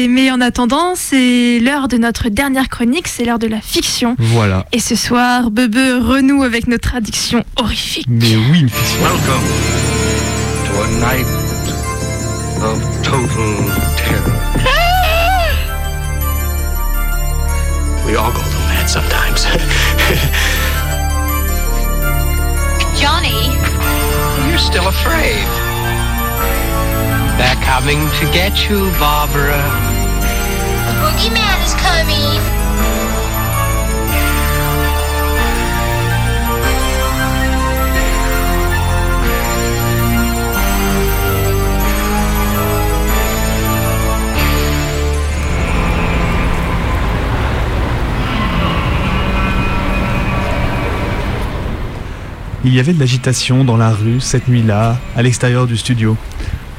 Et mais en attendant, c'est l'heure de notre dernière chronique, c'est l'heure de la fiction. Voilà. Et ce soir, Bebe renoue avec notre addiction horrifique. Mais oui, une fiction. Welcome to a night of total terror. we all go through that sometimes. Johnny, You're still afraid. They're coming to get you, Barbara. Il y avait de l'agitation dans la rue cette nuit-là, à l'extérieur du studio.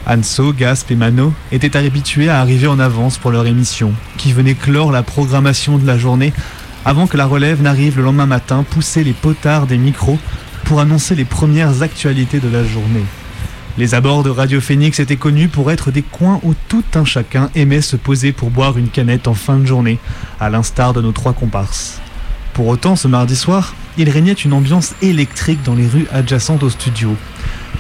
Anso, Gasp et Mano étaient habitués à arriver en avance pour leur émission, qui venait clore la programmation de la journée avant que la relève n'arrive le lendemain matin pousser les potards des micros pour annoncer les premières actualités de la journée. Les abords de Radio Phoenix étaient connus pour être des coins où tout un chacun aimait se poser pour boire une canette en fin de journée, à l'instar de nos trois comparses. Pour autant, ce mardi soir, il régnait une ambiance électrique dans les rues adjacentes au studio.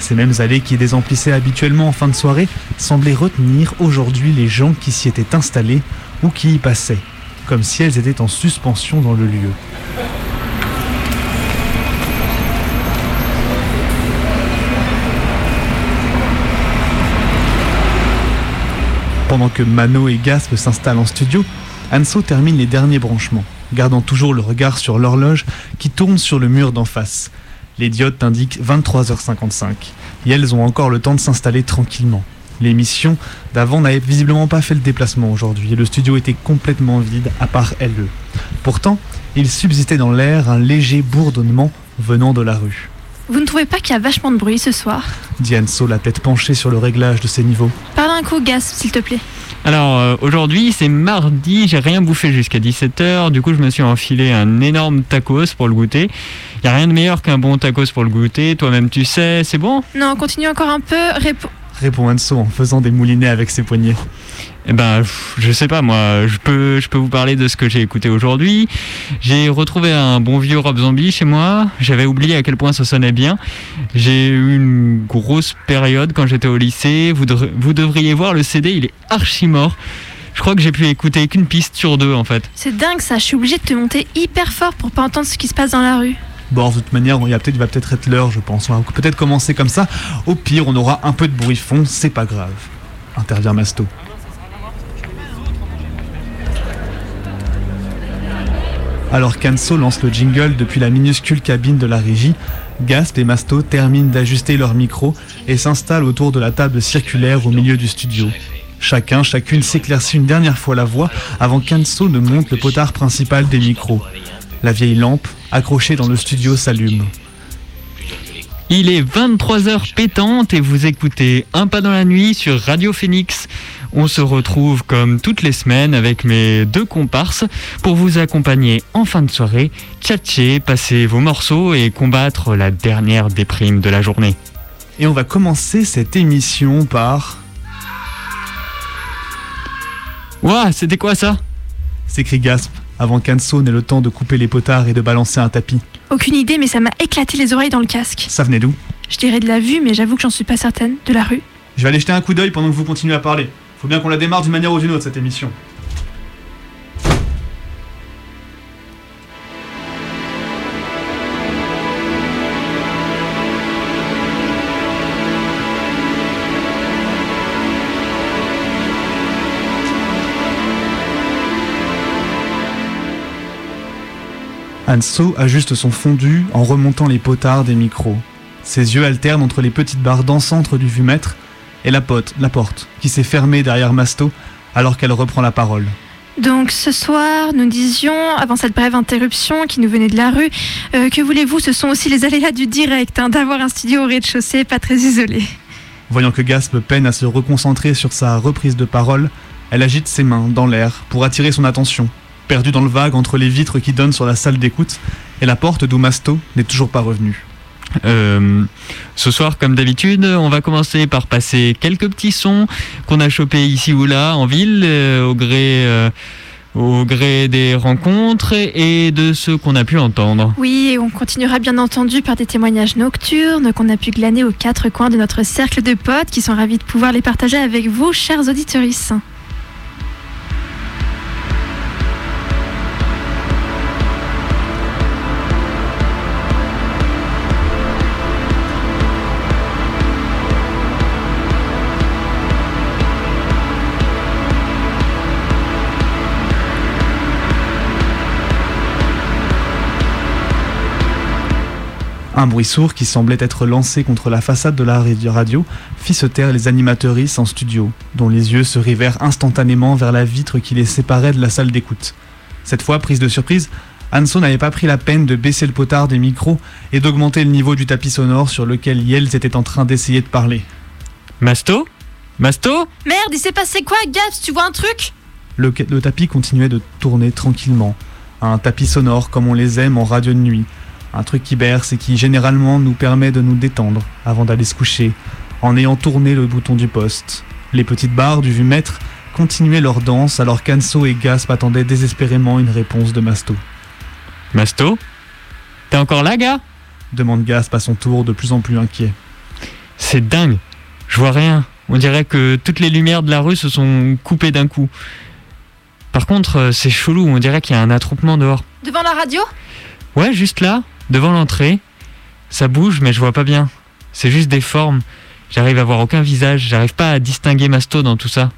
Ces mêmes allées qui désemplissaient habituellement en fin de soirée semblaient retenir aujourd'hui les gens qui s'y étaient installés ou qui y passaient, comme si elles étaient en suspension dans le lieu. Pendant que Mano et Gasp s'installent en studio, Anso termine les derniers branchements, gardant toujours le regard sur l'horloge qui tourne sur le mur d'en face. Les diodes indiquent 23h55 et elles ont encore le temps de s'installer tranquillement. L'émission d'avant n'avait visiblement pas fait le déplacement aujourd'hui et le studio était complètement vide à part LE. Pourtant, il subsistait dans l'air un léger bourdonnement venant de la rue. Vous ne trouvez pas qu'il y a vachement de bruit ce soir? Dit Anso, la tête penchée sur le réglage de ses niveaux. Parle un coup, Gasp, s'il te plaît. Alors euh, aujourd'hui c'est mardi, j'ai rien bouffé jusqu'à 17h, du coup je me suis enfilé un énorme tacos pour le goûter. Y a rien de meilleur qu'un bon tacos pour le goûter, toi-même tu sais, c'est bon? Non, continue encore un peu. Répo- Répond Anso en faisant des moulinets avec ses poignets. Eh ben je sais pas moi, je peux, je peux vous parler de ce que j'ai écouté aujourd'hui. J'ai retrouvé un bon vieux Rob Zombie chez moi, j'avais oublié à quel point ça sonnait bien. J'ai eu une grosse période quand j'étais au lycée, vous, devr- vous devriez voir le CD, il est archi mort. Je crois que j'ai pu écouter qu'une piste sur deux en fait. C'est dingue ça, je suis obligée de te monter hyper fort pour pas entendre ce qui se passe dans la rue. Bon, de toute manière, il, y a peut-être, il va peut-être être l'heure, je pense. On va peut-être commencer comme ça. Au pire, on aura un peu de bruit fond, c'est pas grave. Intervient Masto. Alors qu'Anso lance le jingle depuis la minuscule cabine de la régie, Gasp et Masto terminent d'ajuster leur micro et s'installent autour de la table circulaire au milieu du studio. Chacun, chacune s'éclaircit une dernière fois la voix avant qu'Anso ne monte le potard principal des micros. La vieille lampe, accrochée dans le studio, s'allume. Il est 23h pétante et vous écoutez Un pas dans la nuit sur Radio Phoenix. On se retrouve comme toutes les semaines avec mes deux comparses pour vous accompagner en fin de soirée, tchatcher, passer vos morceaux et combattre la dernière déprime de la journée. Et on va commencer cette émission par... Ouah, c'était quoi ça? S'écrie Gasp, avant qu'Anso n'ait le temps de couper les potards et de balancer un tapis. Aucune idée, mais ça m'a éclaté les oreilles dans le casque. Ça venait d'où? Je dirais de la vue, mais j'avoue que j'en suis pas certaine. De la rue. Je vais aller jeter un coup d'œil pendant que vous continuez à parler. Faut bien qu'on la démarre d'une manière ou d'une autre, cette émission. Anso ajuste son fondu en remontant les potards des micros. Ses yeux alternent entre les petites barres dansantes du vumètre et la, pote, la porte qui s'est fermée derrière Masto alors qu'elle reprend la parole. Donc ce soir, nous disions, avant cette brève interruption qui nous venait de la rue, euh, que voulez-vous, ce sont aussi les aléas du direct, hein, d'avoir un studio au rez-de-chaussée pas très isolé. Voyant que Gasp peine à se reconcentrer sur sa reprise de parole, elle agite ses mains dans l'air pour attirer son attention, perdue dans le vague entre les vitres qui donnent sur la salle d'écoute et la porte d'où Masto n'est toujours pas revenu. Euh, ce soir, comme d'habitude, on va commencer par passer quelques petits sons qu'on a chopés ici ou là en ville, euh, au gré. euh, au gré des rencontres et de ceux qu'on a pu entendre. Oui, et on continuera bien entendu par des témoignages nocturnes qu'on a pu glaner aux quatre coins de notre cercle de potes qui sont ravis de pouvoir les partager avec vous, chers auditeurs. Un bruit sourd qui semblait être lancé contre la façade de la radio fit se taire les animatrices en studio, dont les yeux se rivèrent instantanément vers la vitre qui les séparait de la salle d'écoute. Cette fois, prise de surprise, Anso n'avait pas pris la peine de baisser le potard des micros et d'augmenter le niveau du tapis sonore sur lequel Yells était en train d'essayer de parler. Masto? Masto? Merde, il s'est passé quoi, Gaps Tu vois un truc? Le, le tapis continuait de tourner tranquillement, un tapis sonore comme on les aime en radio de nuit, un truc qui berce et qui généralement nous permet de nous détendre avant d'aller se coucher, en ayant tourné le bouton du poste. Les petites barres du vu-maître continuaient leur danse alors qu'Anso et Gasp attendaient désespérément une réponse de Masto. Masto? T'es encore là, gars? Demande Gasp à son tour de plus en plus inquiet. C'est dingue. Je vois rien. On dirait que toutes les lumières de la rue se sont coupées d'un coup. Par contre, euh, c'est chelou. On dirait qu'il y a un attroupement dehors. Devant la radio? Ouais, juste là, devant l'entrée. Ça bouge, mais je vois pas bien. C'est juste des formes. J'arrive à voir aucun visage. J'arrive pas à distinguer Masto dans tout ça.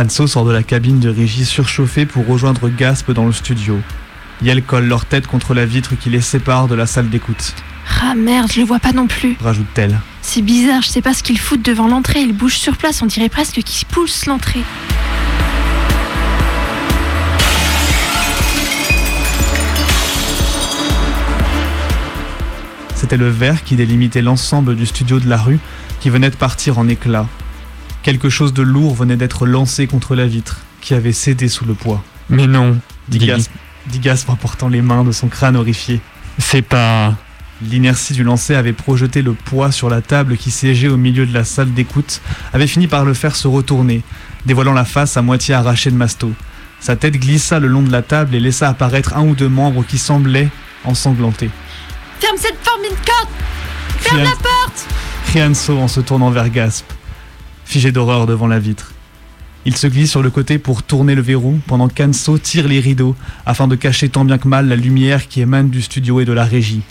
Anso sort de la cabine de régie surchauffée pour rejoindre Gasp dans le studio. Yel colle leur tête contre la vitre qui les sépare de la salle d'écoute, Ah merde, je le vois pas non plus. rajoute-t-elle. C'est bizarre, je sais pas ce qu'ils foutent devant l'entrée. Ils bougent sur place, on dirait presque qu'ils poussent l'entrée. C'était le verre qui délimitait l'ensemble du studio de la rue qui venait de partir en éclats. Quelque chose de lourd venait d'être lancé contre la vitre, qui avait cédé sous le poids. Mais non, Dit. Gasp, dit Gasp en portant les mains de son crâne horrifié. c'est pas. L'inertie du lancer avait projeté le poids sur la table qui siégeait au milieu de la salle d'écoute, avait fini par le faire se retourner, dévoilant la face à moitié arrachée de Masto. Sa tête glissa le long de la table et laissa apparaître un ou deux membres qui semblaient ensanglantés. Ferme cette porte, Mincotte Ferme la porte cria Anso en se tournant vers Gasp, figé d'horreur devant la vitre. Il se glisse sur le côté pour tourner le verrou pendant qu'Anso tire les rideaux afin de cacher tant bien que mal la lumière qui émane du studio et de la régie.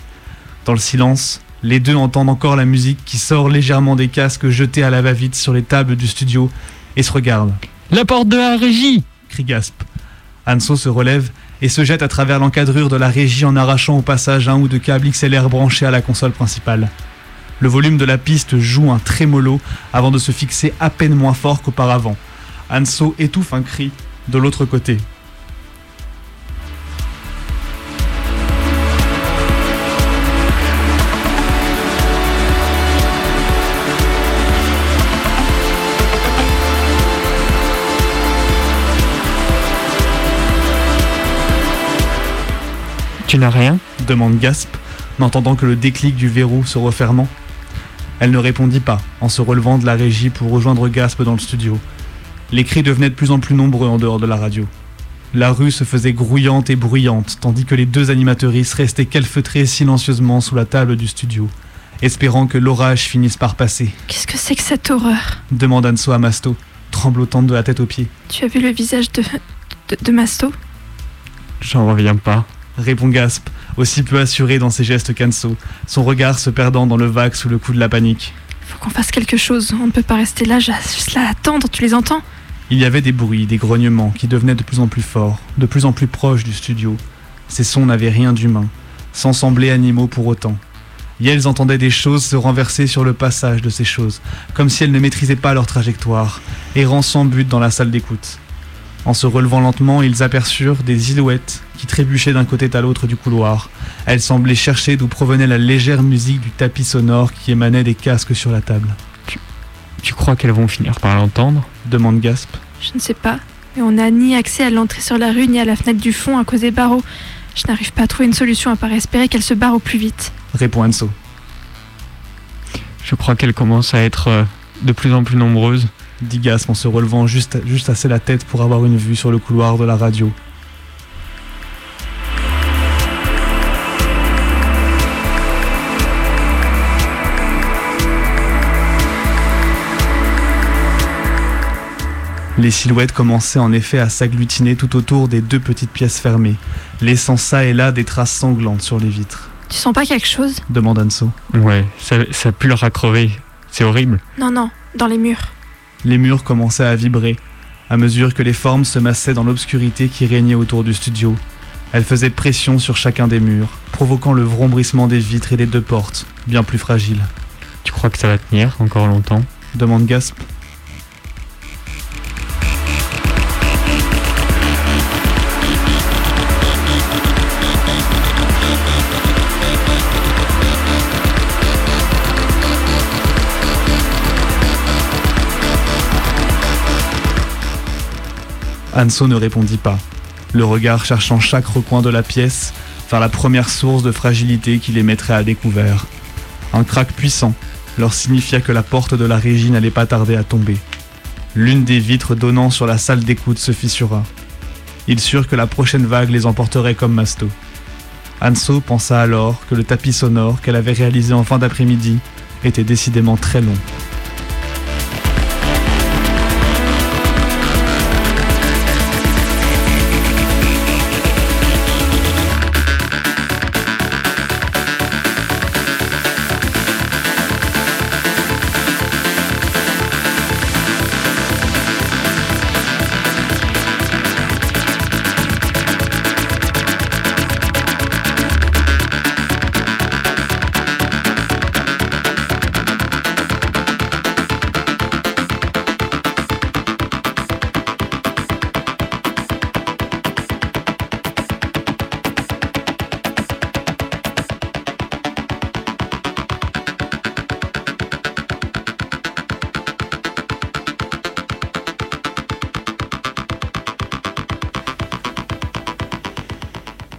Dans le silence, les deux entendent encore la musique qui sort légèrement des casques jetés à la va-vite sur les tables du studio et se regardent. La porte de la régie crie Gasp. Anso se relève et se jette à travers l'encadrure de la régie en arrachant au passage un ou deux câbles XLR branchés à la console principale. Le volume de la piste joue un trémolo avant de se fixer à peine moins fort qu'auparavant. Anso étouffe un cri de l'autre côté. Tu n'as rien? Demande Gasp, n'entendant que le déclic du verrou se refermant. Elle ne répondit pas, en se relevant de la régie pour rejoindre Gasp dans le studio. Les cris devenaient de plus en plus nombreux en dehors de la radio. La rue se faisait grouillante et bruyante, tandis que les deux animatrices restaient calfeutrées silencieusement sous la table du studio, espérant que l'orage finisse par passer, Qu'est-ce que c'est que cette horreur? demande Anso à Masto, tremblotante de la tête aux pieds. Tu as vu le visage de, de, de Masto? J'en reviens pas. Répond Gasp, aussi peu assuré dans ses gestes qu'Anso, son regard se perdant dans le vague sous le coup de la panique. Faut qu'on fasse quelque chose. On ne peut pas rester là, juste là à attendre. Tu les entends? Il y avait des bruits, des grognements qui devenaient de plus en plus forts, de plus en plus proches du studio. Ces sons n'avaient rien d'humain, sans sembler animaux pour autant. Yelles entendaient des choses se renverser sur le passage de ces choses, comme si elles ne maîtrisaient pas leur trajectoire, errant sans but dans la salle d'écoute. En se relevant lentement, ils aperçurent des silhouettes qui trébuchaient d'un côté à l'autre du couloir. Elles semblaient chercher d'où provenait la légère musique du tapis sonore qui émanait des casques sur la table. Tu crois qu'elles vont finir par l'entendre Demande Gasp. Je ne sais pas. Mais on n'a ni accès à l'entrée sur la rue ni à la fenêtre du fond à cause des barreaux. Je n'arrive pas à trouver une solution à part espérer qu'elles se barrent au plus vite. Répond Anso. Je crois qu'elles commencent à être euh, de plus en plus nombreuses. Dit Gasp en se relevant juste, juste assez la tête pour avoir une vue sur le couloir de la radio. Les silhouettes commençaient en effet à s'agglutiner tout autour des deux petites pièces fermées, laissant ça et là des traces sanglantes sur les vitres. Tu sens pas quelque chose? Demande Anso. Ouais, ça, ça pue leur crever. C'est horrible. Non, non, dans les murs. Les murs commençaient à vibrer, à mesure que les formes se massaient dans l'obscurité qui régnait autour du studio. Elles faisaient pression sur chacun des murs, provoquant le vrombrissement des vitres et des deux portes, bien plus fragiles. Tu crois que ça va tenir encore longtemps? Demande Gasp. Anso ne répondit pas, le regard cherchant chaque recoin de la pièce vers la première source de fragilité qui les mettrait à découvert. Un crack puissant leur signifia que la porte de la régie n'allait pas tarder à tomber. L'une des vitres donnant sur la salle d'écoute se fissura. Ils surent que la prochaine vague les emporterait comme Masto. Anso pensa alors que le tapis sonore qu'elle avait réalisé en fin d'après-midi était décidément très long.